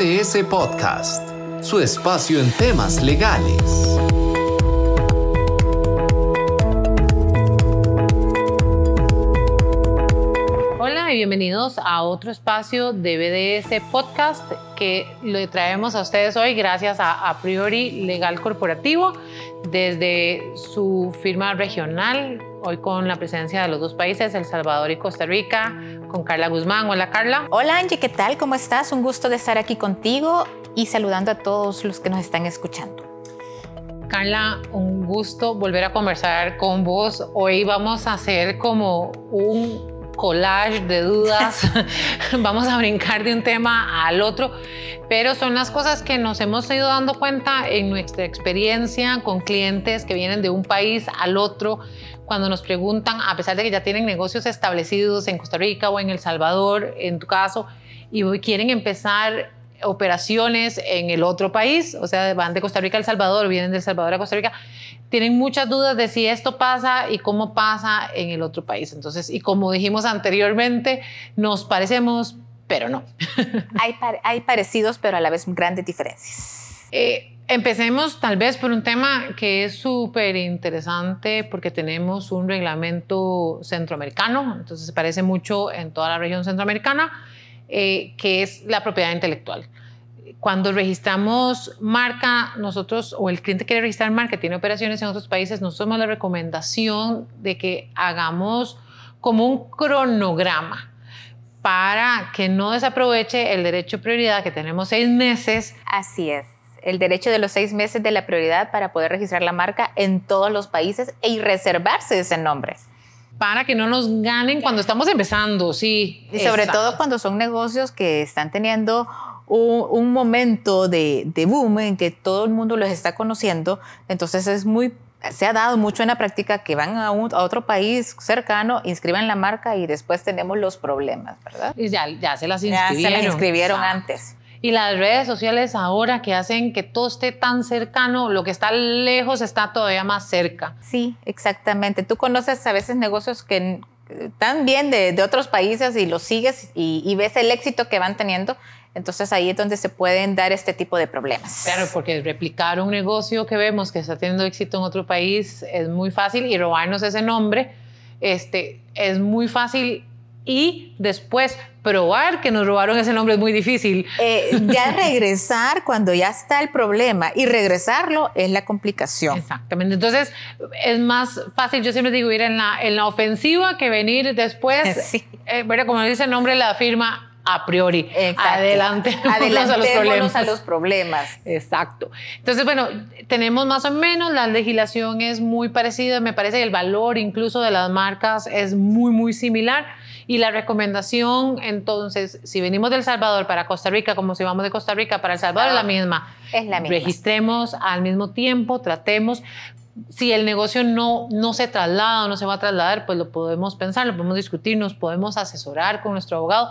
BDS Podcast, su espacio en temas legales. Hola y bienvenidos a otro espacio de BDS Podcast que le traemos a ustedes hoy gracias a A Priori Legal Corporativo desde su firma regional, hoy con la presencia de los dos países, El Salvador y Costa Rica, con Carla Guzmán. Hola Carla. Hola Angie, ¿qué tal? ¿Cómo estás? Un gusto de estar aquí contigo y saludando a todos los que nos están escuchando. Carla, un gusto volver a conversar con vos. Hoy vamos a hacer como un collage de dudas, vamos a brincar de un tema al otro, pero son las cosas que nos hemos ido dando cuenta en nuestra experiencia con clientes que vienen de un país al otro, cuando nos preguntan, a pesar de que ya tienen negocios establecidos en Costa Rica o en El Salvador, en tu caso, y quieren empezar operaciones en el otro país, o sea, van de Costa Rica a El Salvador, vienen de El Salvador a Costa Rica, tienen muchas dudas de si esto pasa y cómo pasa en el otro país. Entonces, y como dijimos anteriormente, nos parecemos, pero no. hay, hay parecidos, pero a la vez grandes diferencias. Eh, empecemos tal vez por un tema que es súper interesante porque tenemos un reglamento centroamericano, entonces se parece mucho en toda la región centroamericana, eh, que es la propiedad intelectual cuando registramos marca, nosotros, o el cliente quiere registrar marca, tiene operaciones en otros países, nosotros somos la recomendación de que hagamos como un cronograma para que no desaproveche el derecho de prioridad que tenemos seis meses. Así es, el derecho de los seis meses de la prioridad para poder registrar la marca en todos los países y reservarse ese nombre para que no nos ganen cuando estamos empezando, sí. Y sobre todo cuando son negocios que están teniendo un, momento de, boom en que todo el mundo los está conociendo, entonces es muy se ha dado mucho en la práctica que van a, otro país cercano, inscriban la marca y después tenemos los problemas, ¿verdad? Y ya, ya se las inscribieron. Ya se las inscribieron antes. Y las redes sociales ahora que hacen que todo esté tan cercano, lo que está lejos está todavía más cerca. Sí, exactamente. Tú conoces a veces negocios que están bien de, otros países y los sigues y, y ves el éxito que van teniendo entonces ahí es donde se pueden dar este tipo de problemas. Claro, porque replicar un negocio que vemos que está teniendo éxito en otro país es muy fácil y robarnos ese nombre este, es muy fácil y después probar que nos robaron ese nombre es muy difícil. Eh, ya regresar cuando ya está el problema y regresarlo es la complicación. Exactamente. Entonces es más fácil, yo siempre digo, ir en la, en la ofensiva que venir después. Sí. Eh, como dice el nombre de la firma, a priori. Adelante. Adelantémonos a los problemas. a los problemas. Exacto. Entonces, bueno, tenemos más o menos, la legislación es muy parecida, me parece que el valor incluso de las marcas es muy, muy similar. Y la recomendación, entonces, si venimos del Salvador para Costa Rica, como si vamos de Costa Rica para El Salvador, es la misma. Es la misma. Registremos al mismo tiempo, tratemos si el negocio no, no se traslada o no se va a trasladar, pues lo podemos pensar, lo podemos discutir, nos podemos asesorar con nuestro abogado.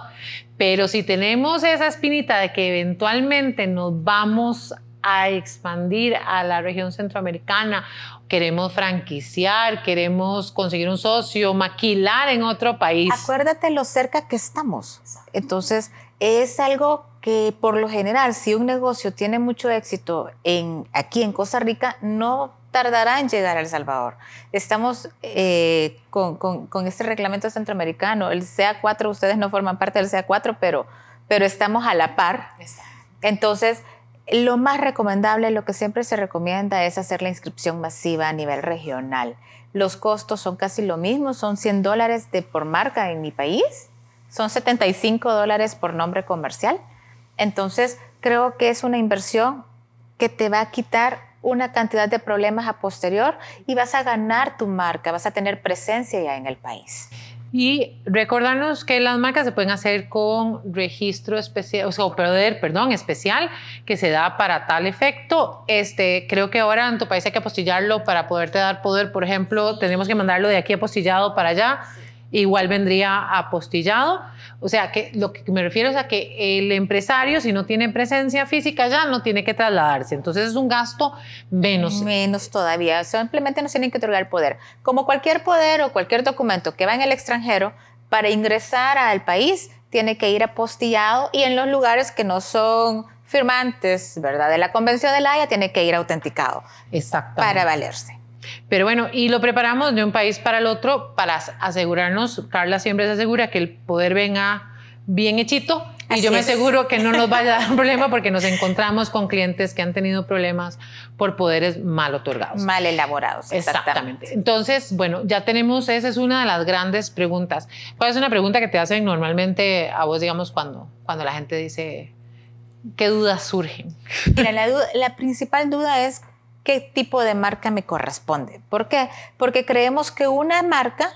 Pero si tenemos esa espinita de que eventualmente nos vamos a expandir a la región centroamericana, queremos franquiciar, queremos conseguir un socio, maquilar en otro país. Acuérdate lo cerca que estamos. Entonces, es algo que por lo general, si un negocio tiene mucho éxito en, aquí en Costa Rica, no tardará en llegar a El Salvador. Estamos eh, con, con, este reglamento centroamericano, el CA4, ustedes no forman parte del CA4, pero, pero estamos a la par. Entonces, lo más recomendable, lo que siempre se recomienda es hacer la inscripción masiva a nivel regional. Los costos son casi lo mismo, son 100 dólares de por marca en mi país, son 75 dólares por nombre comercial. Entonces, creo que es una inversión que te va a quitar una cantidad de problemas a posterior y vas a ganar tu marca, vas a tener presencia ya en el país. Y recordarnos que las marcas se pueden hacer con registro especial, o sea, poder, perdón, especial que se da para tal efecto. Este, creo que ahora en tu país hay que apostillarlo para poderte dar poder. Por ejemplo, tenemos que mandarlo de aquí apostillado para allá. Igual vendría apostillado. O sea, que lo que me refiero es a que el empresario, si no tiene presencia física ya, no tiene que trasladarse. Entonces es un gasto menos. Menos todavía. Simplemente nos tienen que otorgar poder. Como cualquier poder o cualquier documento que va en el extranjero, para ingresar al país tiene que ir apostillado y en los lugares que no son firmantes, ¿verdad? De la Convención de la Haya tiene que ir autenticado. Exactamente. Para valerse. Pero bueno, y lo preparamos de un país para el otro para asegurarnos, Carla siempre se asegura que el poder venga bien hechito y yo me aseguro que no nos vaya a dar un problema porque nos encontramos con clientes que han tenido problemas por poderes mal otorgados. Mal elaborados. Exactamente. Entonces, bueno, ya tenemos, esa es una de las grandes preguntas. ¿Cuál es una pregunta que te hacen normalmente a vos, digamos, cuando, cuando la gente dice, ¿qué dudas surgen? Mira, la, la principal duda es qué tipo de marca me corresponde. ¿Por qué? Porque creemos que una marca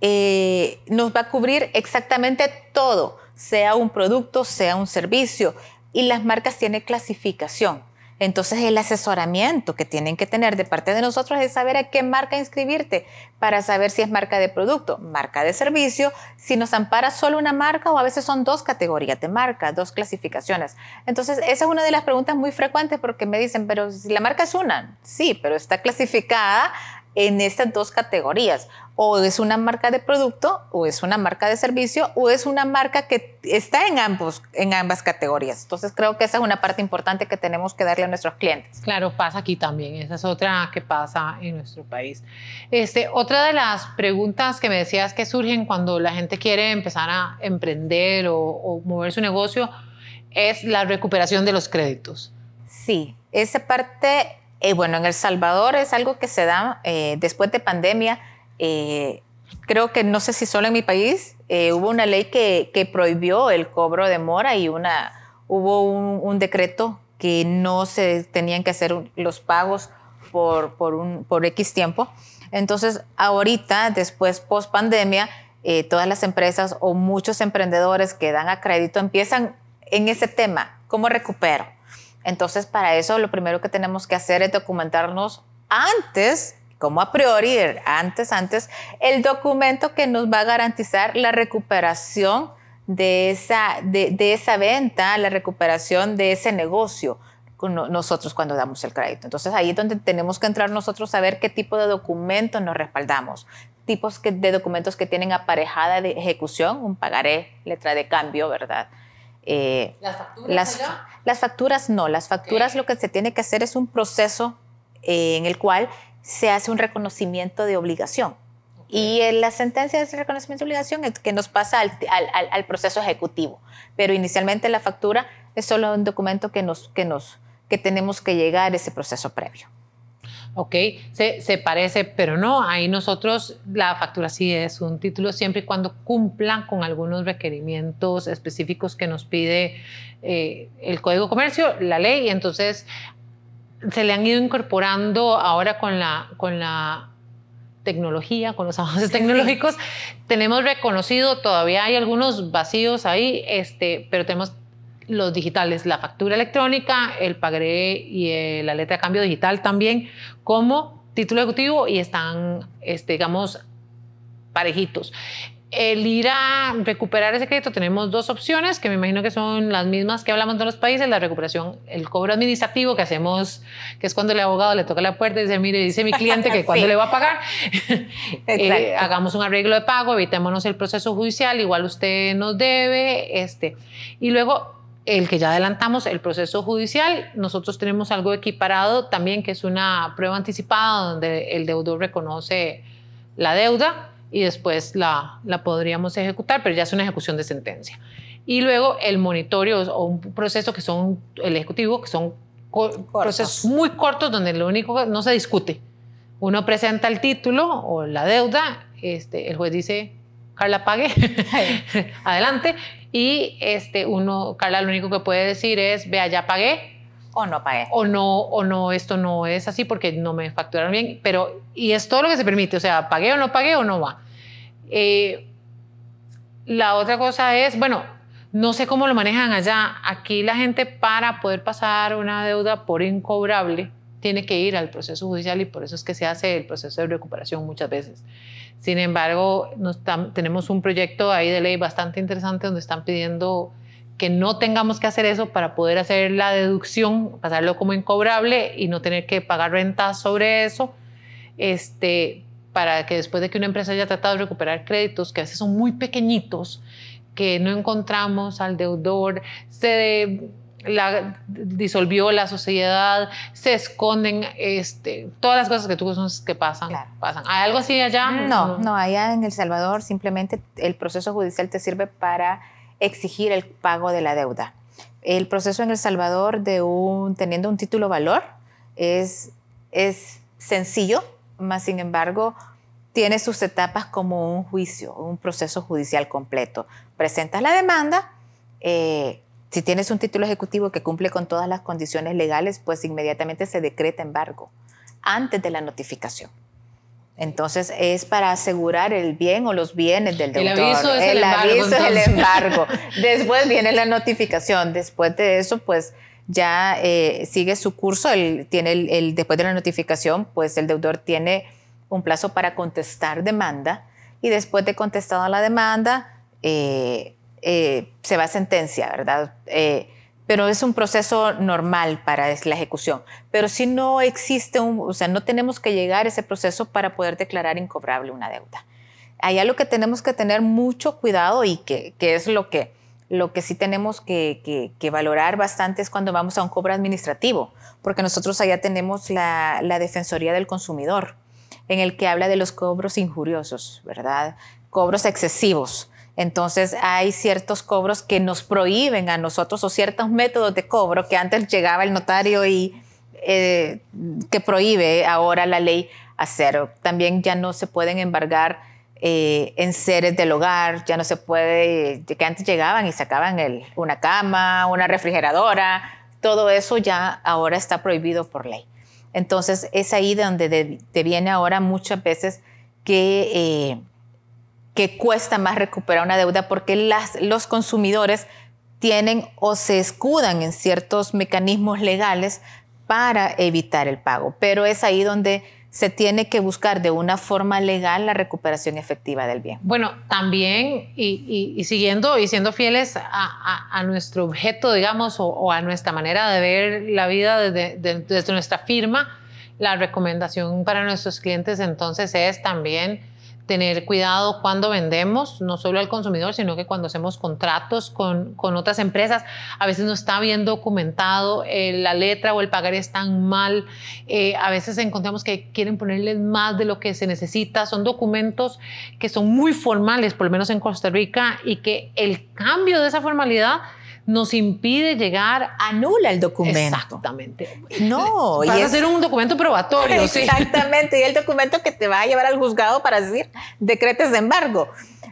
eh, nos va a cubrir exactamente todo, sea un producto, sea un servicio. Y las marcas tienen clasificación. Entonces el asesoramiento que tienen que tener de parte de nosotros es saber a qué marca inscribirte para saber si es marca de producto, marca de servicio, si nos ampara solo una marca o a veces son dos categorías de marca, dos clasificaciones. Entonces esa es una de las preguntas muy frecuentes porque me dicen, pero si la marca es una, sí, pero está clasificada en estas dos categorías. O es una marca de producto, o es una marca de servicio, o es una marca que está en, ambos, en ambas categorías. Entonces creo que esa es una parte importante que tenemos que darle a nuestros clientes. Claro, pasa aquí también. Esa es otra que pasa en nuestro país. Este, otra de las preguntas que me decías que surgen cuando la gente quiere empezar a emprender o, o mover su negocio es la recuperación de los créditos. Sí, esa parte eh, bueno, en El Salvador es algo que se da eh, después de pandemia. Eh, creo que no sé si solo en mi país hubo una ley que, prohibió el cobro de mora y una, hubo un, decreto que no se tenían que hacer los pagos por, por X tiempo. Entonces, ahorita, después, post pandemia, todas las empresas o muchos emprendedores que dan a crédito empiezan en ese tema, ¿cómo recupero? Entonces, para eso lo primero que tenemos que hacer es documentarnos antes, como a priori, antes, antes, el documento que nos va a garantizar la recuperación de esa, de, esa venta, la recuperación de ese negocio con nosotros cuando damos el crédito. Entonces ahí es donde tenemos que entrar nosotros a ver qué tipo de documento nos respaldamos. Tipos de documentos que tienen aparejada de ejecución, un pagaré, letra de cambio, ¿verdad? Eh, ¿Las facturas? Las, facturas no, las facturas lo que se tiene que hacer es un proceso eh, en el cual se hace un reconocimiento de obligación. Y en la sentencia de ese reconocimiento de obligación es que nos pasa al, al, al, proceso ejecutivo. Pero inicialmente la factura es solo un documento que, nos, que, nos, que tenemos que llegar a ese proceso previo. ¿Ok? Se, se, parece, pero no, ahí nosotros la factura sí es un título siempre y cuando cumplan con algunos requerimientos específicos que nos pide eh, el Código de Comercio, la ley, y entonces se le han ido incorporando ahora con la, con la tecnología, con los avances tecnológicos, tenemos reconocido, todavía hay algunos vacíos ahí, este, pero tenemos los digitales, la factura electrónica, el pagaré y eh, la letra de cambio digital también como título ejecutivo y están, este, digamos, parejitos. El ir a recuperar ese crédito tenemos dos opciones que me imagino que son las mismas que hablamos de los países, la recuperación, el cobro administrativo que hacemos, que es cuando el abogado le toca la puerta y dice, mire, dice mi cliente que cuando le va a pagar, eh, hagamos un arreglo de pago, evitémonos el proceso judicial, igual usted nos debe, este, y luego el que ya adelantamos, el proceso judicial, nosotros tenemos algo equiparado también, que es una prueba anticipada donde el deudor reconoce la deuda y después la, la podríamos ejecutar, pero ya es una ejecución de sentencia. Y luego el monitoreo o un proceso que son el ejecutivo, que son procesos muy cortos donde lo único no se discute. Uno presenta el título o la deuda, este, el juez dice, Carla, pague, adelante, y este, uno, Carla, lo único que puede decir es, vea, ya pagué. O no pagué. O no, o no, esto no es así porque no me facturaron bien. Pero, y es todo lo que se permite, o sea, pagué o no pagué o no va. Eh, la otra cosa es, bueno, no sé cómo lo manejan allá. Aquí la gente para poder pasar una deuda por incobrable tiene que ir al proceso judicial y por eso es que se hace el proceso de recuperación muchas veces. Sin embargo, tenemos un proyecto ahí de ley bastante interesante donde están pidiendo que no tengamos que hacer eso para poder hacer la deducción, pasarlo como incobrable y no tener que pagar rentas sobre eso, este, para que después de que una empresa haya tratado de recuperar créditos, que a veces son muy pequeñitos, que no encontramos al deudor, se la, disolvió la sociedad, se esconden, este, todas las cosas que tú conoces que pasan, pasan. ¿Hay algo así allá? No, no, allá en El Salvador simplemente el proceso judicial te sirve para exigir el pago de la deuda. El proceso en El Salvador de un, teniendo un título valor es, es sencillo, más sin embargo tiene sus etapas como un juicio, un proceso judicial completo. Presentas la demanda, eh, si tienes un título ejecutivo que cumple con todas las condiciones legales, pues inmediatamente se decreta embargo antes de la notificación. Entonces es para asegurar el bien o los bienes del deudor. El aviso es el, embargo. Aviso es el embargo. Después viene la notificación. Después de eso, pues ya eh, sigue su curso. tiene el, después de la notificación, pues el deudor tiene un plazo para contestar demanda y después de contestado la demanda, eh, eh, se va a sentencia, ¿verdad? Eh, pero es un proceso normal para la ejecución. Pero si no existe un, o sea, no tenemos que llegar a ese proceso para poder declarar incobrable una deuda. Allá lo que tenemos que tener mucho cuidado y que, es lo que, lo que sí tenemos que, valorar bastante es cuando vamos a un cobro administrativo, porque nosotros allá tenemos la, la Defensoría del Consumidor, en el que habla de los cobros injuriosos, ¿verdad? Cobros excesivos. Entonces hay ciertos cobros que nos prohíben a nosotros o ciertos métodos de cobro que antes llegaba el notario y eh, que prohíbe ahora la ley hacer. También ya no se pueden embargar eh, en seres del hogar, ya no se puede, que antes llegaban y sacaban una cama, una refrigeradora, todo eso ya ahora está prohibido por ley. Entonces es ahí de donde te viene ahora muchas veces que... Eh, que cuesta más recuperar una deuda porque las, los consumidores tienen o se escudan en ciertos mecanismos legales para evitar el pago. Pero es ahí donde se tiene que buscar de una forma legal la recuperación efectiva del bien. Bueno, también y, siguiendo y siendo fieles a, nuestro objeto, digamos, o, a nuestra manera de ver la vida desde, desde nuestra firma, la recomendación para nuestros clientes entonces es también tener cuidado cuando vendemos, no solo al consumidor, sino que cuando hacemos contratos con, con otras empresas, a veces no está bien documentado, eh, la letra o el pagar están mal, eh, a veces encontramos que quieren ponerles más de lo que se necesita, son documentos que son muy formales, por lo menos en Costa Rica, y que el cambio de esa formalidad nos impide llegar. Anula el documento. Exactamente. No. Vas y a hacer un documento probatorio. Exactamente. Y el documento que te va a llevar al juzgado para decir decretes de embargo.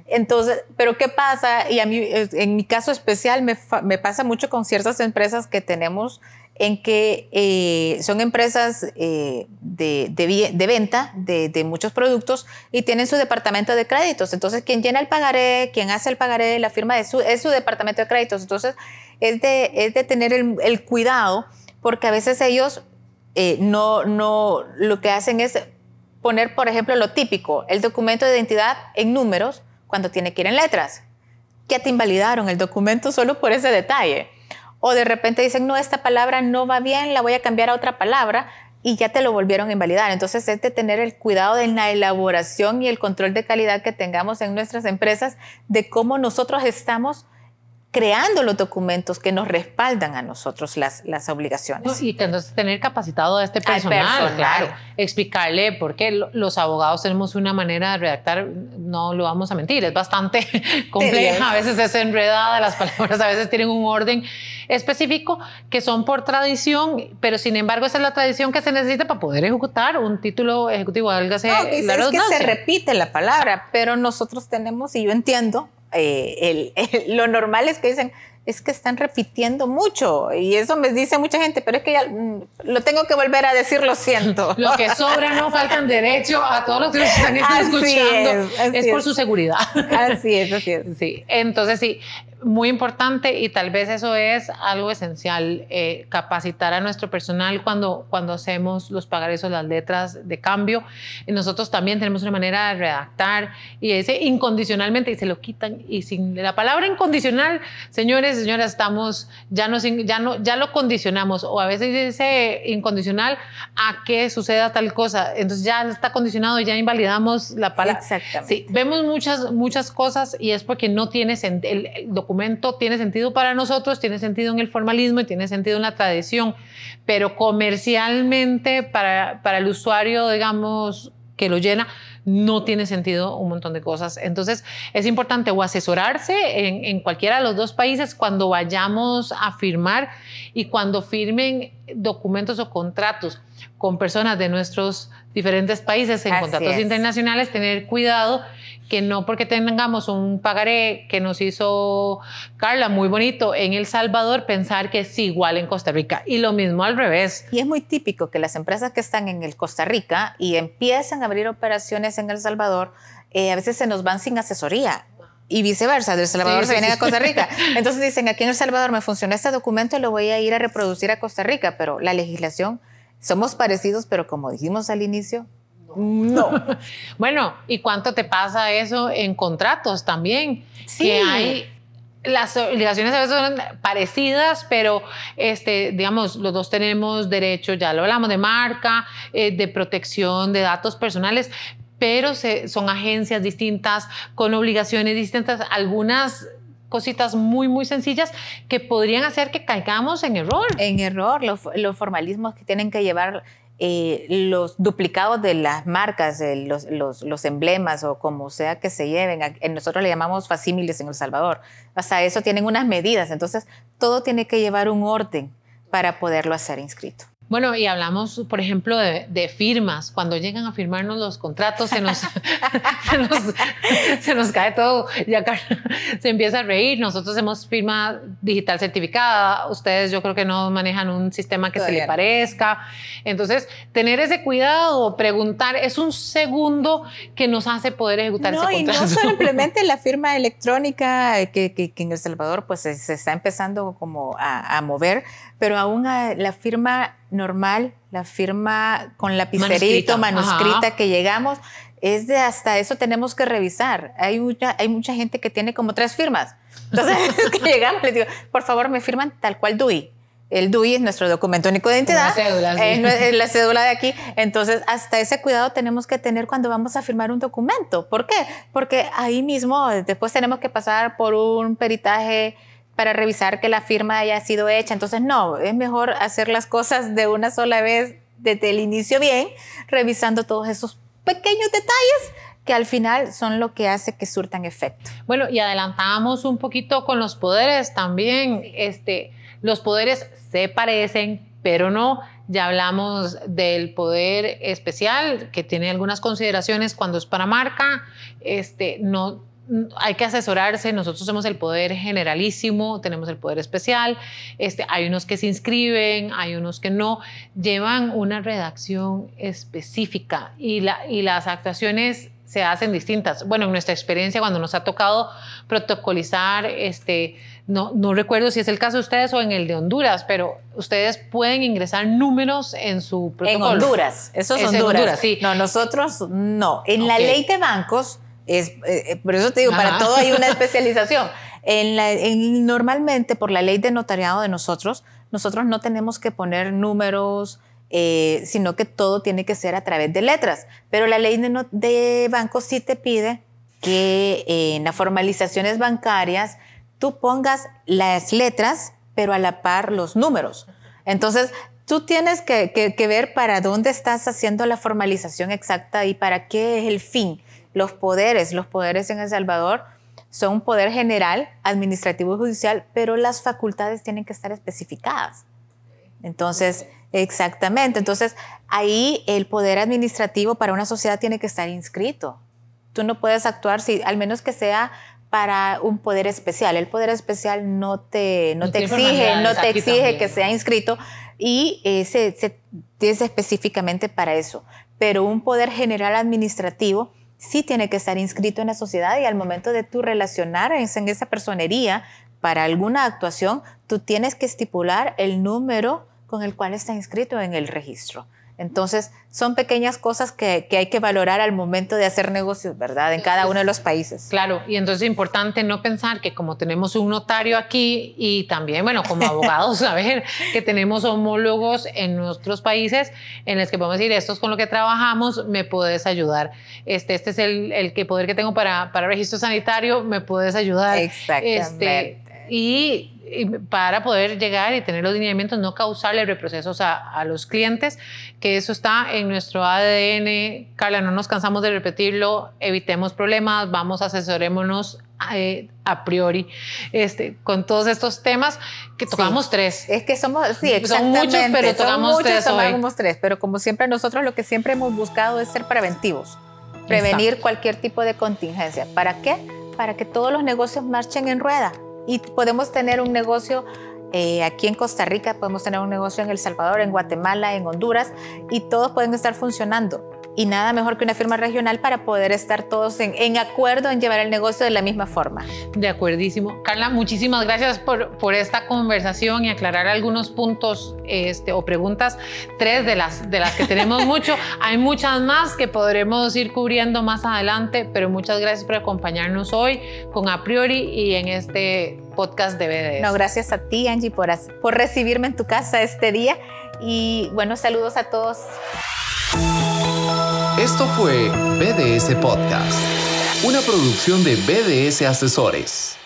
Entonces, pero ¿qué pasa? Y a mí, en mi caso especial, me, me pasa mucho con ciertas empresas que tenemos en que eh, son empresas eh, de, venta de, muchos productos y tienen su departamento de créditos. Entonces, quien llena el pagaré, quien hace el pagaré, la firma es su departamento de créditos. Entonces, es de, tener el, el, cuidado porque a veces ellos eh, no, no, lo que hacen es poner, por ejemplo, lo típico, el documento de identidad en números cuando tiene que ir en letras. Ya te invalidaron el documento solo por ese detalle o de repente dicen, no, esta palabra no va bien, la voy a cambiar a otra palabra y ya te lo volvieron a invalidar. Entonces es de tener el cuidado de la elaboración y el control de calidad que tengamos en nuestras empresas de cómo nosotros estamos creando los documentos que nos respaldan a nosotros las, las obligaciones. Y entonces tener capacitado a este personal, claro, explicarle por qué los abogados tenemos una manera de redactar, no lo vamos a mentir, es bastante compleja, a veces es enredada, las palabras a veces tienen un orden específico que son por tradición, pero sin embargo esa es la tradición que se necesita para poder ejecutar un título ejecutivo. No, es que se repite la palabra, pero nosotros tenemos, y yo entiendo, eh, lo normal es que dicen, es que están repitiendo mucho y eso me dice mucha gente, pero es que ya mm, lo tengo que volver a decir, lo siento. Lo que sobra no faltan derecho a todos los que nos están escuchando. Es, por su seguridad. Así es, así es. Sí, entonces sí, muy importante y tal vez eso es algo esencial, eh, capacitar a nuestro personal cuando, cuando hacemos los pagares o las letras de cambio. Y nosotros también tenemos una manera de redactar y ese incondicionalmente y se lo quitan y sin la palabra incondicional, señores, señoras, estamos, ya, no, ya, no, ya lo condicionamos o a veces dice incondicional a que suceda tal cosa. Entonces ya está condicionado y ya invalidamos la palabra. Exactamente. Sí, vemos muchas, muchas cosas y es porque no tienes el, el documento documento tiene sentido para nosotros, tiene sentido en el formalismo y tiene sentido en la tradición, pero comercialmente para, para el usuario, digamos, que lo llena, no tiene sentido un montón de cosas. Entonces, es importante o asesorarse en, en, cualquiera de los dos países cuando vayamos a firmar y cuando firmen documentos o contratos con personas de nuestros diferentes países en Así contratos es. internacionales, tener cuidado que no porque tengamos un pagaré que nos hizo Carla muy bonito en El Salvador, pensar que es igual en Costa Rica. Y lo mismo al revés. Y es muy típico que las empresas que están en el Costa Rica y empiezan a abrir operaciones en El Salvador, eh, a veces se nos van sin asesoría. Y viceversa, de El Salvador Sí, se vienen sí. a Costa Rica. Entonces dicen, aquí en El Salvador me funcionó este documento, lo voy a ir a reproducir a Costa Rica, pero la legislación, somos parecidos, pero como dijimos al inicio, no. Bueno, ¿y cuánto te pasa eso en contratos también? Sí. Que hay las obligaciones a veces son parecidas, pero este, digamos, los dos tenemos derecho, ya lo hablamos de marca, eh, de protección de datos personales, pero son agencias distintas, con obligaciones distintas, algunas cositas muy, muy sencillas que podrían hacer que caigamos en error. en error los, formalismos que tienen que llevar eh, los duplicados de las marcas, los, los, emblemas o como sea que se lleven. Nosotros le llamamos facímiles en El Salvador. Hasta eso tienen unas medidas. Entonces, todo tiene que llevar un orden para poderlo hacer inscrito. Bueno, y hablamos, por ejemplo, de, de firmas. Cuando llegan a firmarnos los contratos, se nos, se nos, se nos cae todo. Ya se empieza a reír. Nosotros hemos firma digital certificada. Ustedes, yo creo que no manejan un sistema que se le no. parezca. Entonces, tener ese cuidado, preguntar, es un segundo que nos hace poder ejecutar No, ese y no contrato. simplemente la firma electrónica que, que- que en El Salvador pues se, se está empezando como a, a mover, pero aún la firma normal, la firma con lapicerito, Manuscrita, manuscrita, ajá. que llegamos, es de hasta eso tenemos que revisar. Hay mucha, hay mucha gente que tiene como tres firmas. Entonces, que llegamos, les digo, por favor, me firman tal cual DUI. El DUI es nuestro documento único de identidad. Una cédula, sí. Eh, es la cédula de aquí. Entonces, hasta ese cuidado tenemos que tener cuando vamos a firmar un documento. ¿Por qué? Porque ahí mismo después tenemos que pasar por un peritaje para revisar que la firma haya sido hecha. Entonces, no, es mejor hacer las cosas de una sola vez desde el inicio bien, revisando todos esos pequeños detalles que al final son lo que hace que surtan efecto. Bueno, y adelantamos un poquito con los poderes también. Este, los poderes se parecen, pero no. Ya hablamos del poder especial, que tiene algunas consideraciones cuando es para marca. Este, no, hay que asesorarse. Nosotros somos el poder generalísimo, tenemos el poder especial. Este, hay unos que se inscriben, hay unos que no. Llevan una redacción específica y, la, y las actuaciones se hacen distintas. Bueno, en nuestra experiencia, cuando nos ha tocado protocolizar, este, no, no recuerdo si es el caso de ustedes o en el de Honduras, pero ustedes pueden ingresar números en su En protocolo. Honduras, eso es, Es en Honduras. Honduras, sí. No, nosotros no. En la ley de bancos, es, eh, eh, por eso te digo, para todo hay una especialización. En la, en- normalmente, por la ley de notariado de nosotros, nosotros no tenemos que poner números, eh, sino que todo tiene que ser a través de letras. Pero la ley de, no- de bancos sí te pide que eh, en las formalizaciones bancarias tú pongas las letras, pero a la par los números. Entonces, tú tienes que, que- que ver para dónde estás haciendo la formalización exacta y para qué es el fin. Los poderes, los poderes en El Salvador son un poder general, administrativo y judicial, pero las facultades tienen que estar especificadas. Entonces, exactamente. Entonces, ahí el poder administrativo para una sociedad tiene que estar inscrito. Tú no puedes actuar si, al menos que sea para un poder especial. El poder especial no te, no No te exige, no te exige también. que sea inscrito y eh, se, se- es específicamente para eso. Pero un poder general administrativo sí tiene que estar inscrito en la sociedad y al momento de tú relacionar en esa personería para alguna actuación, tú tienes que estipular el número con el cual está inscrito en el registro. Entonces, son pequeñas cosas que, que hay que valorar al momento de hacer negocios, ¿verdad? En cada uno de los países. Claro, y entonces es importante no pensar que como tenemos un notario aquí y también, bueno, como abogados, saber que tenemos homólogos en nuestros países en los que podemos decir, esto es con lo que trabajamos, me puedes ayudar. Este, este es el, el que poder que tengo para, para registro sanitario, me puedes ayudar. Exactamente. Este, y, para poder llegar y tener los lineamientos, no causarle reprocesos a, a, los clientes, que eso está en nuestro ADN. Carla, no nos cansamos de repetirlo, evitemos problemas, vamos, asesorémonos eh, a priori este, con todos estos temas que tocamos tres. Es que somos, sí, exactamente. Son muchos, pero tocamos muchos, tres. Tocamos tres, pero como siempre nosotros lo que siempre hemos buscado es ser preventivos, prevenir cualquier tipo de contingencia. ¿Para qué? Para que todos los negocios marchen en rueda y podemos tener un negocio eh, aquí en Costa Rica, podemos tener un negocio en El Salvador, en Guatemala, en Honduras y todos pueden estar funcionando y nada mejor que una firma regional para poder estar todos en, acuerdo en llevar el negocio de la misma forma. De acuerdísimo. Carla, muchísimas gracias por, por esta conversación y aclarar algunos puntos este, o preguntas, tres de las, de las que tenemos mucho. Hay muchas más que podremos ir cubriendo más adelante, pero muchas gracias por acompañarnos hoy con A Priori y en este podcast de BDS. No, gracias a ti, Angie, por, por recibirme en tu casa este día y bueno, saludos a todos. Esto fue BDS Podcast, una producción de BDS Asesores.